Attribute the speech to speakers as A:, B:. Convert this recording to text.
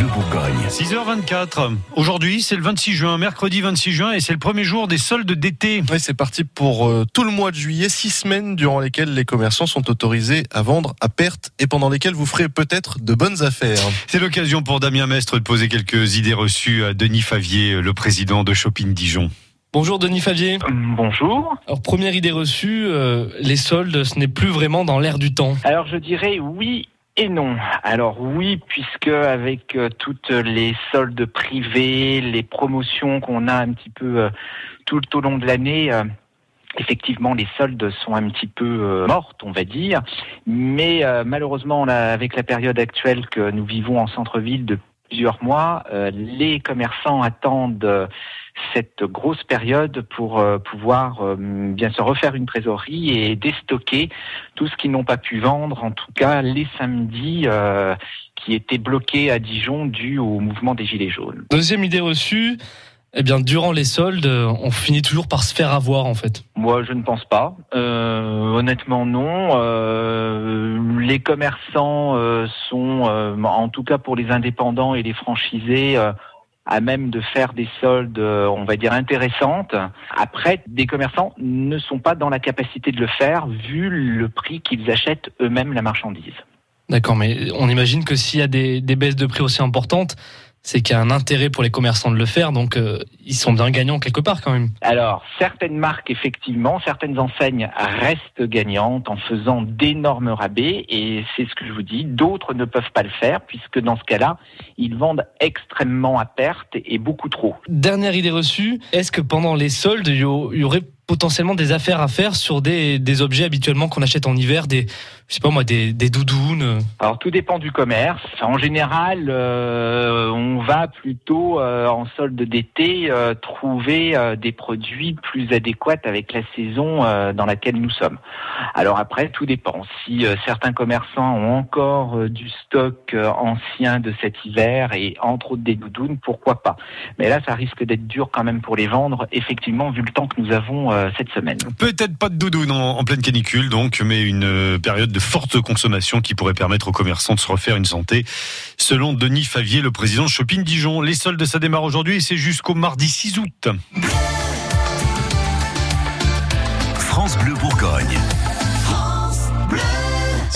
A: Bleu Bourgogne.
B: 6h24. Aujourd'hui, c'est le 26 juin, mercredi 26 juin, et c'est le premier jour des soldes d'été.
C: Oui, c'est parti pour euh, tout le mois de juillet, six semaines durant lesquelles les commerçants sont autorisés à vendre à perte et pendant lesquelles vous ferez peut-être de bonnes affaires.
B: C'est l'occasion pour Damien Mestre de poser quelques idées reçues à Denis Favier, le président de Shopping Dijon.
D: Bonjour Denis Favier.
E: Bonjour.
D: Alors première idée reçue, euh, les soldes, ce n'est plus vraiment dans l'air du temps.
E: Alors je dirais oui et non. Alors oui, puisque avec euh, toutes les soldes privées, les promotions qu'on a un petit peu euh, tout au long de l'année, euh, effectivement les soldes sont un petit peu mortes, on va dire. Mais malheureusement, là, avec la période actuelle que nous vivons en centre-ville de plusieurs mois, euh, les commerçants attendent euh, cette grosse période pour euh, pouvoir bien se refaire une trésorerie et déstocker tout ce qu'ils n'ont pas pu vendre, en tout cas les samedis qui étaient bloqués à Dijon dû au mouvement des Gilets jaunes.
D: Deuxième idée reçue, eh bien durant les soldes, on finit toujours par se faire avoir en fait.
E: Moi, je ne pense pas. Euh, honnêtement, non. Euh, les commerçants euh, sont, euh, en tout cas pour les indépendants et les franchisés, euh, à même de faire des soldes, euh, on va dire, intéressantes. Après, des commerçants ne sont pas dans la capacité de le faire vu le prix qu'ils achètent eux-mêmes la marchandise.
D: D'accord, mais on imagine que s'il y a des, des baisses de prix aussi importantes, c'est qu'il y a un intérêt pour les commerçants de le faire, donc euh, ils sont bien gagnants quelque part quand même.
E: Alors, certaines marques, effectivement, certaines enseignes restent gagnantes en faisant d'énormes rabais, et c'est ce que je vous dis. D'autres ne peuvent pas le faire, puisque dans ce cas-là, ils vendent extrêmement à perte et beaucoup trop.
D: Dernière idée reçue, est-ce que pendant les soldes, il y aurait potentiellement des affaires à faire sur des, des objets habituellement qu'on achète en hiver, des, je sais pas moi, des, des doudounes?
E: Alors, tout dépend du commerce. En général, euh, va plutôt, euh, en solde d'été, euh, trouver euh, des produits plus adéquats avec la saison dans laquelle nous sommes. Alors après, tout dépend. Si certains commerçants ont encore du stock ancien de cet hiver et entre autres des doudounes, pourquoi pas Mais là, ça risque d'être dur quand même pour les vendre, effectivement, vu le temps que nous avons cette semaine.
B: Peut-être pas de doudoune en, pleine canicule, donc, mais une période de forte consommation qui pourrait permettre aux commerçants de se refaire une santé. Selon Denis Favier, le président de Shopping Dijon, les soldes, ça démarre aujourd'hui et c'est jusqu'au mardi 6 août.